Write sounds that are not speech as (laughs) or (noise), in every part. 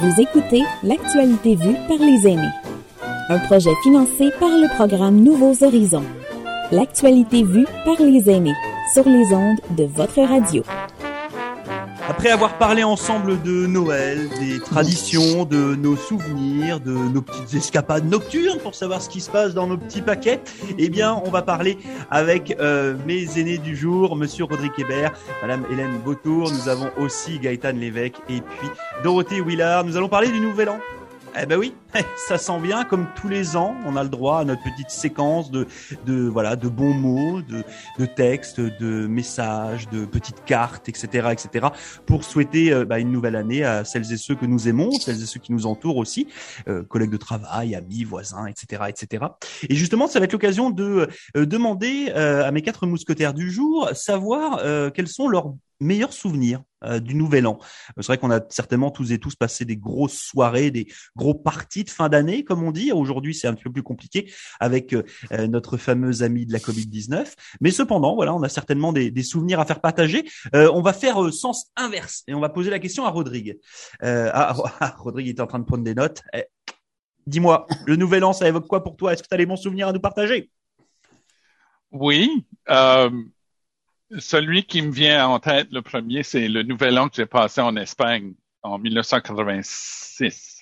Vous écoutez L'actualité vue par les aînés. Un projet financé par le programme Nouveaux Horizons. L'actualité vue par les aînés sur les ondes de votre radio. Après avoir parlé ensemble de Noël, des traditions, de nos souvenirs, de nos petites escapades nocturnes pour savoir ce qui se passe dans nos petits paquets, eh bien, on va parler avec euh, mes aînés du jour, Monsieur Rodrigue Hébert, Madame Hélène Beautour, nous avons aussi Gaëtan Lévesque et puis Dorothée Willard. Nous allons parler du Nouvel An. Eh ben oui, (laughs) ça sent bien. Comme tous les ans, on a le droit à notre petite séquence de, de voilà, de bons mots, de, de textes, de messages, de petites cartes, etc., etc. Pour souhaiter euh, bah, une nouvelle année à celles et ceux que nous aimons, celles et ceux qui nous entourent aussi, euh, collègues de travail, amis, voisins, etc., etc. Et justement, ça va être l'occasion de euh, demander à mes quatre mousquetaires du jour savoir quels sont leurs meilleurs souvenirs euh, du Nouvel An. C'est vrai qu'on a certainement tous et tous passé des grosses soirées, des gros parties de fin d'année, comme on dit. Aujourd'hui, c'est un petit peu plus compliqué avec euh, notre fameuse amie de la Covid-19. Mais cependant, voilà, on a certainement des, souvenirs à faire partager. Euh, on va faire sens inverse et on va poser la question à Rodrigue. Ah, (laughs) Rodrigue était en train de prendre des notes. Eh, dis-moi, le Nouvel An, ça évoque quoi pour toi? Est-ce que tu as les bons souvenirs à nous partager? Oui. Euh celui qui me vient en tête le premier, c'est le nouvel an que j'ai passé en Espagne en 1986.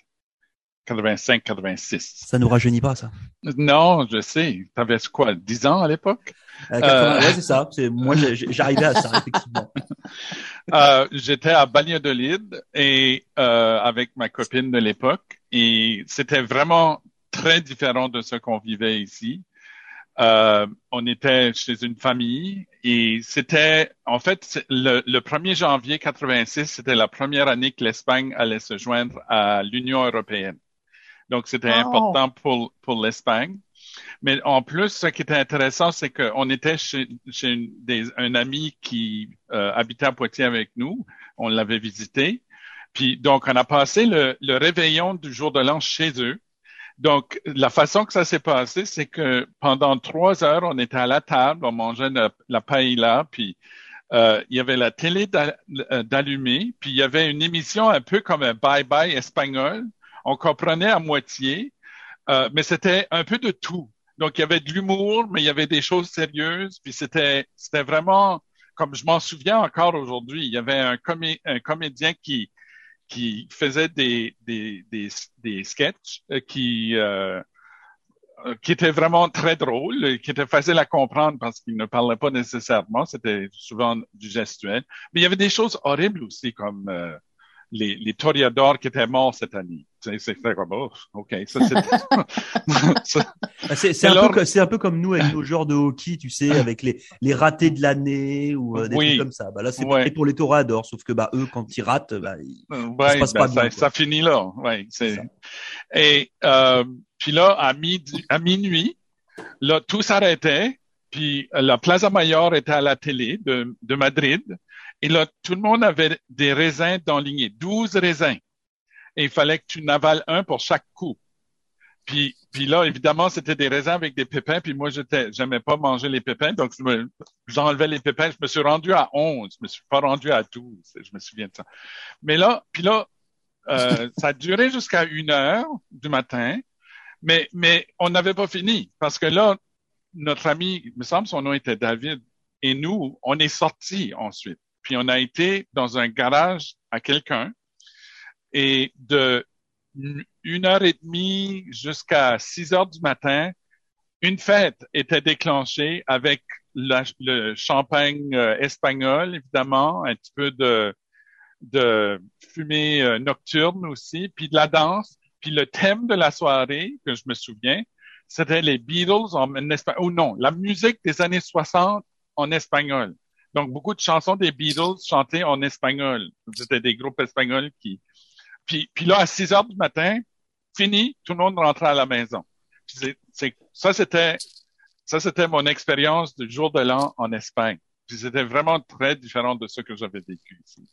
85-86. Ça nous rajeunit pas, ça. Non, je sais. T'avais quoi, 10 ans à l'époque? Euh, euh... Ouais, c'est ça. Moi, j'arrivais à ça, (laughs) effectivement. euh, J'étais à Valladolid et euh, avec ma copine de l'époque et c'était vraiment très différent de ce qu'on vivait ici. Euh, on était chez une famille et c'était, en fait, le, 1er janvier 86, c'était la première année que l'Espagne allait se joindre à l'Union européenne. Donc, c'était important pour, pour l'Espagne. Mais en plus, ce qui était intéressant, c'est qu'on était chez, chez des, un ami qui euh, habitait à Poitiers avec nous. On l'avait visité. Puis, donc, on a passé le, le réveillon du jour de l'an chez eux. Donc, la façon que ça s'est passé, c'est que pendant trois heures, on était à la table, on mangeait la, la paella, puis euh, il y avait la télé euh, d'allumée, puis il y avait une émission un peu comme un bye-bye espagnol. On comprenait à moitié, euh, mais c'était un peu de tout. Donc, il y avait de l'humour, mais il y avait des choses sérieuses, puis c'était c'était vraiment, comme je m'en souviens encore aujourd'hui, il y avait un comédien qui qui faisait des, des, des, des sketchs euh, qui, euh, qui étaient vraiment très drôles, qui étaient faciles à comprendre parce qu'il ne parlait pas nécessairement, c'était souvent du gestuel. Mais il y avait des choses horribles aussi, comme euh, les, les toreadors qui étaient morts cette année. C'est comme, oh, OK. Ça, c'est (laughs) un, peu, un peu comme nous avec nos joueurs de hockey, tu sais, avec les, les ratés de l'année ou euh, des trucs comme ça. Bah, là, c'est ouais. pour les toréadors, sauf que bah, eux, quand ils ratent, bah, ils, ouais, ça se passe ben, pas bien. Ça, ça, finit là. Ouais, Et euh, puis là, à, midi, à minuit, là, tout s'arrêtait. Puis la Plaza Mayor était à la télé de, de Madrid. Et là, tout le monde avait des raisins d'enlignés, 12 raisins. Et il fallait que tu n'avales un pour chaque coup. Puis, puis là, évidemment, c'était des raisins avec des pépins. Puis moi, j'étais, j'aimais pas manger les pépins, donc j'enlevais les pépins. Je me suis rendu à 11. Je me suis pas rendu à 12. Je me souviens de ça. Mais là, puis là, euh, (laughs) ça a duré jusqu'à une heure du matin. Mais, mais on n'avait pas fini parce que là, notre ami, il me semble son nom était David, et nous, on est sortis ensuite. Puis on a été dans un garage à quelqu'un et de une heure et demie jusqu'à six heures du matin, une fête était déclenchée avec le champagne euh, espagnol, évidemment, un petit peu de, fumée euh, nocturne aussi, puis de la danse. Puis le thème de la soirée, que je me souviens, c'était les Beatles en, espagnol. Oh non, la musique des années 60 en espagnol. Donc, beaucoup de chansons des Beatles chantées en espagnol. C'était des groupes espagnols qui... Puis, puis là, à 6 heures du matin, fini, tout le monde rentrait à la maison. Ça, c'était ça, c'était mon expérience du jour de l'an en Espagne. C'était vraiment très différent de ce que j'avais vécu ici.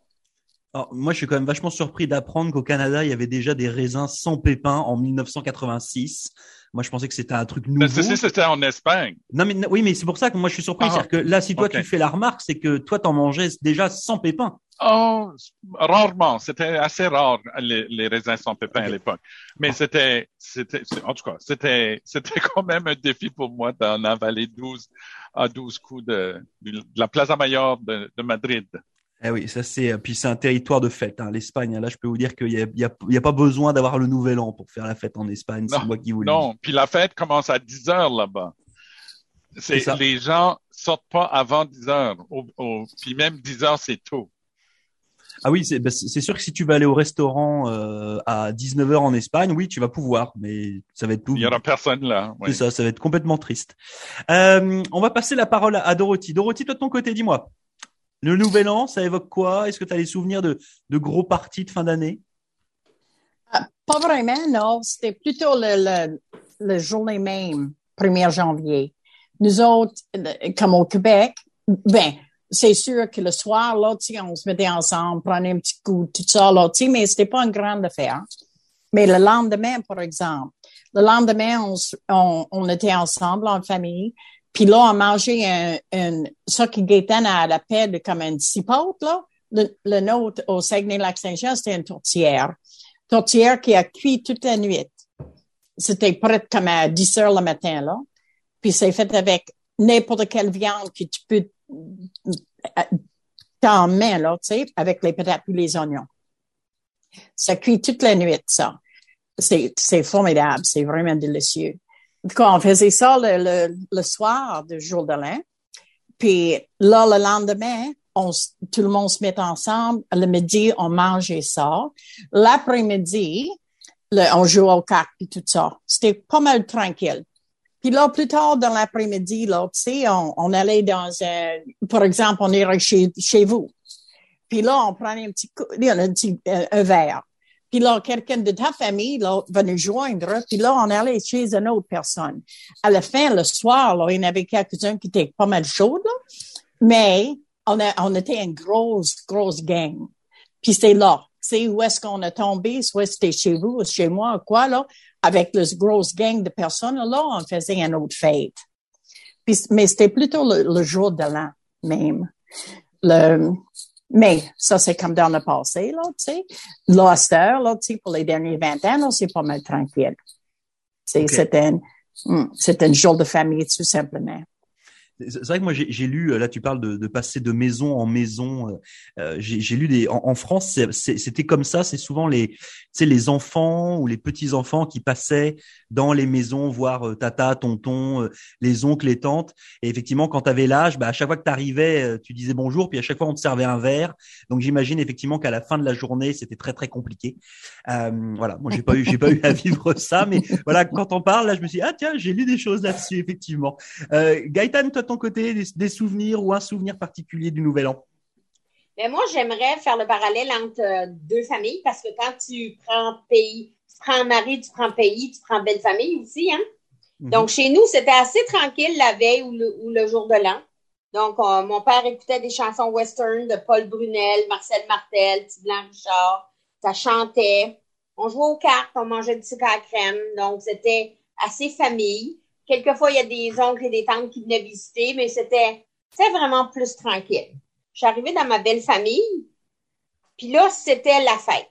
Alors, moi, je suis quand même vachement surpris d'apprendre qu'au Canada, il y avait déjà des raisins sans pépins en 1986. Moi, je pensais que c'était un truc nouveau. Mais c'était en Espagne. Non, mais oui, mais c'est pour ça que moi je suis surpris. Ah, C'est-à-dire que là, si toi tu fais la remarque, c'est que toi t'en mangeais déjà sans pépins. Oh, rarement. C'était assez rare les, les raisins sans pépins à l'époque. Mais c'était, c'était, en tout cas, c'était, c'était quand même un défi pour moi d'en avaler 12 à 12 coups de, de la Plaza Mayor de, de Madrid. Eh oui, ça c'est puis c'est un territoire de fête. Hein, L'Espagne, là, je peux vous dire qu'il y a, y, a, y a, pas besoin d'avoir le Nouvel An pour faire la fête en Espagne. C'est moi qui vous le Non, puis la fête commence à 10 heures là-bas. C'est les gens sortent pas avant 10 heures. Au, puis même 10 heures, c'est tôt. Ah oui, ben, c'est sûr que si tu vas aller au restaurant euh, à 19h en Espagne, oui, tu vas pouvoir, mais ça va être tout. Il y aura personne là. C'est ça, ça va être complètement triste. Euh, on va passer la parole à Dorothy. Dorothy, toi de ton côté, dis-moi. Le Nouvel An, ça évoque quoi? Est-ce que tu as des souvenirs de, gros parties de fin d'année? Ah, Pas vraiment, non. C'était plutôt le, le, le journée même, 1er janvier. Nous autres, comme au Québec, ben, c'est sûr que le soir, là, on se mettait ensemble, prenait un petit coup, tout ça, là, mais c'était pas une grande affaire. Mais le lendemain, par exemple, le lendemain, on, on était ensemble en famille, puis là, on mangeait un, un ça qui Gaétan à la paix comme un cipote, là. Le, nôtre au Saguenay-Lac-Saint-Jean, c'était une tourtière. Tourtière qui a cuit toute la nuit. C'était prêt comme à 10 heures le matin, là. Puis c'est fait avec n'importe quelle viande que tu peux t'en main, là, tu sais, avec les patates et les oignons. Ça cuit toute la nuit, ça. C'est formidable, c'est vraiment délicieux. Quand on faisait ça le, soir du jour de l'an. Puis là, le lendemain, on, tout le monde se met ensemble. Le midi, on mangeait ça. L'après-midi, on jouait au cartes et tout ça. C'était pas mal tranquille. Puis là, plus tard dans l'après-midi, là, tu sais, on, allait dans un, par exemple, on irait chez, vous. Puis là, on prenait un petit, un, petit un verre. Puis là, quelqu'un de ta famille là, va nous joindre. Puis là, on allait chez une autre personne. À la fin, le soir, là, il y en avait quelques-uns qui étaient pas mal chauds. Mais on, a, on était une grosse, grosse gang. Puis c'était là. C'est où est-ce qu'on a tombé, soit c'était chez vous ou chez moi ou quoi, là. Avec le grosse gang de personnes, là, on faisait une autre fête. Puis, mais c'était plutôt le, jour de l'an même. Le, mais ça, c'est comme dans le passé, là, tu sais. Là, là, tu sais, pour les derniers 20 ans, c'est pas mal tranquille. C'est okay. Hmm, c'est un jour de famille, tout simplement. C'est vrai que moi j'ai lu, là tu parles de, de, passer de maison en maison. Euh, euh j'ai lu des en, en France, c'était comme ça. C'est souvent les, tu les enfants ou les petits enfants qui passaient dans les maisons voir euh, tata, tonton, euh, les oncles, les tantes. Et effectivement, quand tu avais l'âge, bah, à chaque fois que tu arrivais, tu disais bonjour, puis à chaque fois on te servait un verre. Donc j'imagine effectivement qu'à la fin de la journée, c'était très très compliqué. voilà, moi j'ai pas eu j'ai pas eu à vivre ça, mais voilà, quand on parle là, je me suis dit, ah tiens, j'ai lu des choses là-dessus effectivement. Gaëtan, toi ton côté des, souvenirs ou un souvenir particulier du Nouvel An? Mais moi, j'aimerais faire le parallèle entre euh, deux familles parce que quand tu prends pays, tu prends mari, tu prends pays, tu prends belle famille aussi, hein? Mhm. Donc, chez nous, c'était assez tranquille la veille ou le, jour de l'an. Donc, euh, mon père écoutait des chansons western de Paul Brunel, Marcel Martel, Blanc Richard. Ça chantait. On jouait aux cartes, on mangeait du sucre à crème. Donc, c'était assez famille. Quelquefois, il y a des oncles et des tantes qui venaient visiter, mais c'était, vraiment plus tranquille. Je suis arrivée dans ma belle famille, puis là, c'était la fête.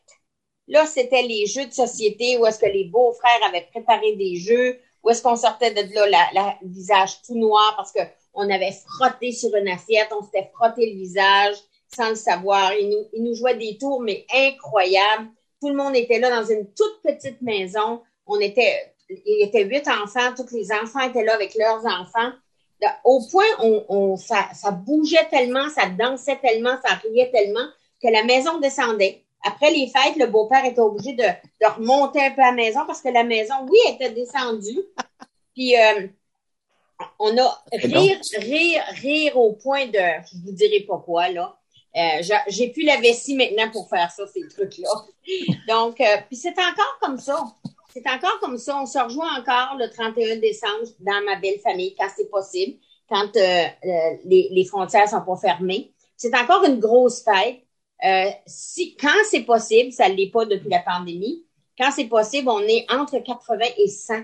Là, c'était les jeux de société où est-ce que les beaux-frères avaient préparé des jeux, où est-ce qu'on sortait de là, le visage tout noir parce qu'on avait frotté sur une assiette, on s'était frotté le visage sans le savoir. Ils nous, ils nous jouaient des tours, mais incroyables. Tout le monde était là dans une toute petite maison. On était il y était huit enfants, tous les enfants étaient là avec leurs enfants. Au point, on, on ça, ça, bougeait tellement, ça dansait tellement, ça riait tellement que la maison descendait. Après les fêtes, le beau-père était obligé de, de, remonter un peu à la maison parce que la maison, oui, était descendue. Puis euh, on a rire, rire, rire au point de, je vous dirai pas quoi là. Euh, j'ai plus la vessie maintenant pour faire ça, ces trucs-là. Donc, euh, puis c'est encore comme ça c'est encore comme ça. On se rejoint encore le 31 décembre dans ma belle famille quand c'est possible, quand euh, euh, les, les, frontières sont pas fermées. C'est encore une grosse fête. Euh, si, quand c'est possible, ça ne l'est pas depuis la pandémie, quand c'est possible, on est entre 80 et 100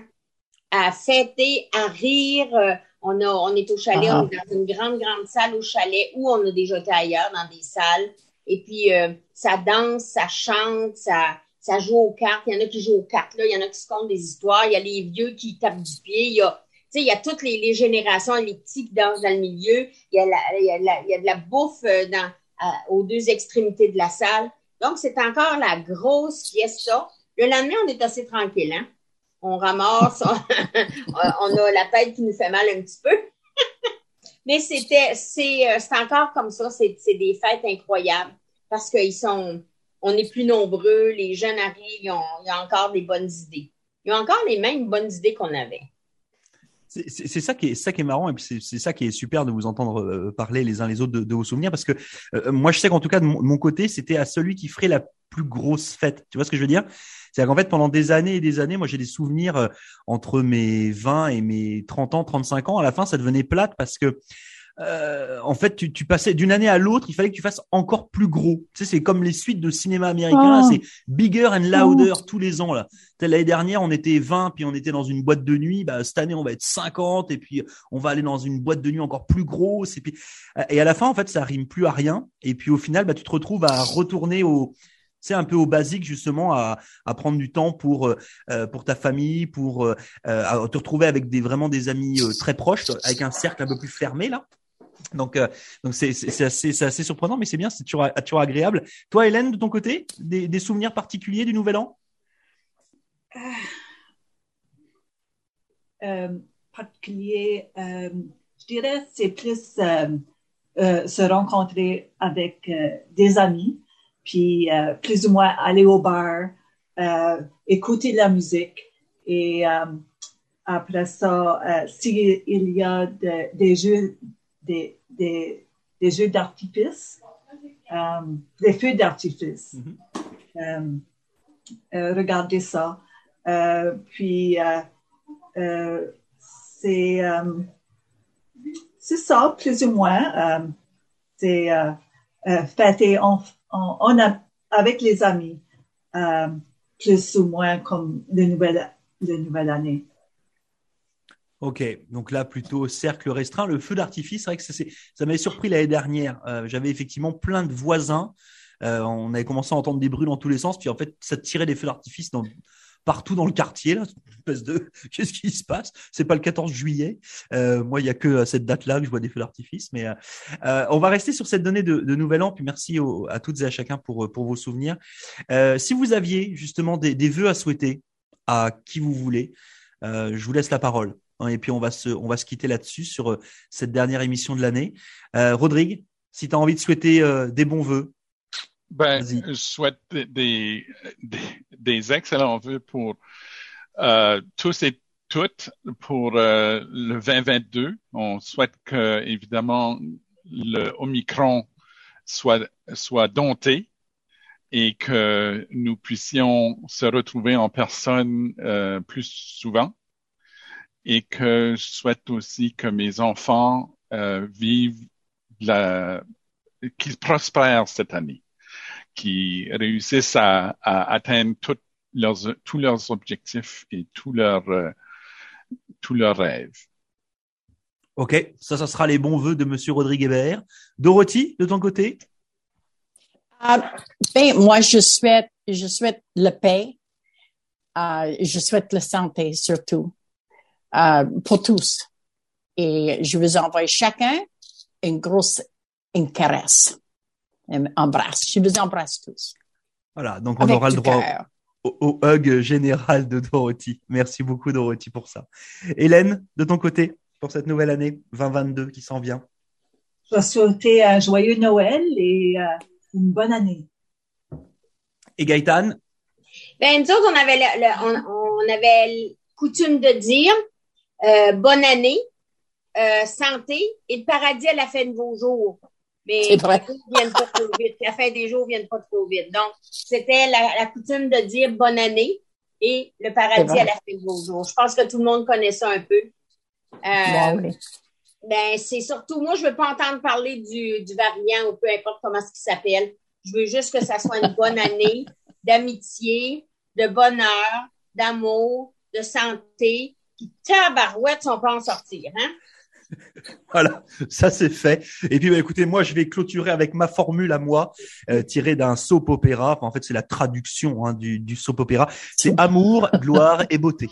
à fêter, à rire. Euh, on, a, on est au chalet, on est dans une grande, grande salle au chalet où on a déjà été ailleurs dans des salles. Et puis, euh, ça danse, ça chante, ça, ça joue aux cartes. Il y en a qui jouent aux cartes, là. Il y en a qui se comptent des histoires. Il y a les vieux qui tapent du pied. Il y a, y a toutes les, les, générations, les petits qui dansent dans le milieu. Il y a, la, y a, la, y a de la bouffe euh, dans, aux deux extrémités de la salle. Donc, c'est encore la grosse fiesta. Le lendemain, on est assez tranquille, hein? On ramasse, on, (laughs) a la tête qui nous fait mal un petit peu. (laughs) Mais c'était, c'est, euh, c'est encore comme ça, c'est, c'est des fêtes incroyables parce qu'ils sont, on est plus nombreux, les jeunes arrivent, ils ont, ils ont encore des bonnes idées. Ils ont encore les mêmes bonnes idées qu'on avait. C'est ça qui est marrant et c'est ça qui est super de vous entendre euh, parler les uns les autres de, vos souvenirs parce que euh, moi je sais qu'en tout cas de mon, côté c'était à celui qui ferait la plus grosse fête. Tu vois ce que je veux dire? C'est qu'en fait pendant des années et des années, moi j'ai des souvenirs euh, entre mes 20 et mes 30 ans, 35 ans. À la fin ça devenait plate parce que euh, en fait, tu, tu passais d'une année à l'autre, il fallait que tu fasses encore plus gros. Tu sais, c'est comme les suites de cinéma américain, oh. c'est bigger and louder oh. tous les ans là. L'année dernière, on était 20, puis on était dans une boîte de nuit. Bah, cette année, on va être 50, et puis on va aller dans une boîte de nuit encore plus grosse. Et puis, et à la fin, en fait, ça rime plus à rien. Et puis au final, bah, tu te retrouves à retourner au, c'est un peu au basique justement à, à prendre du temps pour euh, pour ta famille, pour euh, te retrouver avec des vraiment des amis euh, très proches, avec un cercle un peu plus fermé là. Donc, euh, donc c'est, assez, assez surprenant, mais c'est bien, c'est toujours, agréable. Toi, Hélène, de ton côté, des, souvenirs particuliers du Nouvel An? Euh, euh Particulier, euh, je dirais, c'est plus se rencontrer avec des amis, puis plus ou moins aller au bar, écouter de la musique, et après ça, s'il y a des jeux des, des, des jeux d'artifice, euh, des feux d'artifice. Mm-hmm. Euh, euh, regardez ça. puis, c'est c'est ça, plus ou moins. c'est fêter en, en, avec les amis, plus ou moins comme le nouvel, le nouvelle année. Ok, donc là plutôt cercle restreint. Le feu d'artifice, c'est vrai que ça, m'avait surpris l'année dernière. Euh, j'avais effectivement plein de voisins. Euh, on avait commencé à entendre des bruits dans tous les sens, puis en fait, ça tirait des feux d'artifice partout dans le quartier. (laughs) Qu'est-ce qui se passe? C'est pas le 14 juillet. Euh, moi, il y a que à cette date-là que je vois des feux d'artifice. Mais on va rester sur cette donnée de, Nouvel An. Puis merci à toutes et à chacun pour pour vos souvenirs. si vous aviez justement des, des vœux à souhaiter à qui vous voulez, je vous laisse la parole. Hein, et puis on va se, on va se quitter là-dessus sur euh, cette dernière émission de l'année. Euh, Rodrigue, si tu as envie de souhaiter euh, des bons vœux. Ben, je souhaite des, des, des, excellents vœux pour euh, tous et toutes pour le 2022. On souhaite que, évidemment, le Omicron soit, soit dompté et que nous puissions se retrouver en personne plus souvent et que je souhaite aussi que mes enfants euh, vivent la, qu'ils prospèrent cette année, qu'ils réussissent à, à atteindre toutes leurs, tous leurs objectifs et tous leurs, euh, tous leurs rêves. Ok, ça, ça sera les bons voeux de Monsieur Rodrigue Hébert. Dorothy, de ton côté? Euh, ben, moi, je souhaite, je souhaite le paix. Euh, je souhaite la santé surtout. Euh, pour tous. Et je vous envoie chacun une grosse une caresse, un embrasse. Je vous embrasse tous. Voilà, donc on aura le droit au, hug général de Dorothy. Merci beaucoup Dorothy pour ça. Hélène, de ton côté, pour cette nouvelle année 2022 qui s'en vient. Je vais souhaiter un joyeux Noël et euh, une bonne année. Et Gaëtan? Ben, nous autres, on avait, on avait coutume de dire euh, bonne année, euh, santé et le paradis à la fin de vos jours. Mais les jours viennent pas trop vite. La fin des jours viennent pas trop vite. Donc, c'était la, coutume de dire bonne année et le paradis à la fin de vos jours. Je pense que tout le monde connaît ça un peu. Euh, ben, c'est surtout, moi, je veux pas entendre parler du, du variant ou peu importe comment ce qui s'appelle. Je veux juste que ça soit une bonne année d'amitié, de bonheur, d'amour, de santé, tabarouette, on peut en sortir, hein? (laughs) Voilà, ça c'est fait. Et puis bah, écoutez, moi je vais clôturer avec ma formule à moi, euh, tirée d'un soap opéra. Enfin, en fait, c'est la traduction hein, du, du soap opéra. C'est amour, gloire et beauté.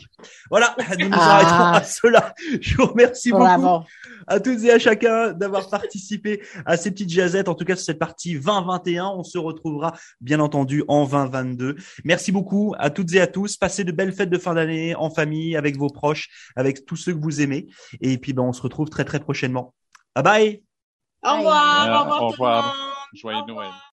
Voilà, (laughs) nous nous Ah. arrêterons à cela. Je vous remercie beaucoup à toutes et à chacun d'avoir participé à ces petites jazettes. En tout cas, sur cette partie 2021, on se retrouvera bien entendu en 2022. Merci beaucoup à toutes et à tous. Passez de belles fêtes de fin d'année en famille, avec vos proches, avec tous ceux que vous aimez. Et puis, ben, on se retrouve très très prochainement. Bye bye. Au revoir, au revoir, au revoir. Joyeux Au revoir. Noël.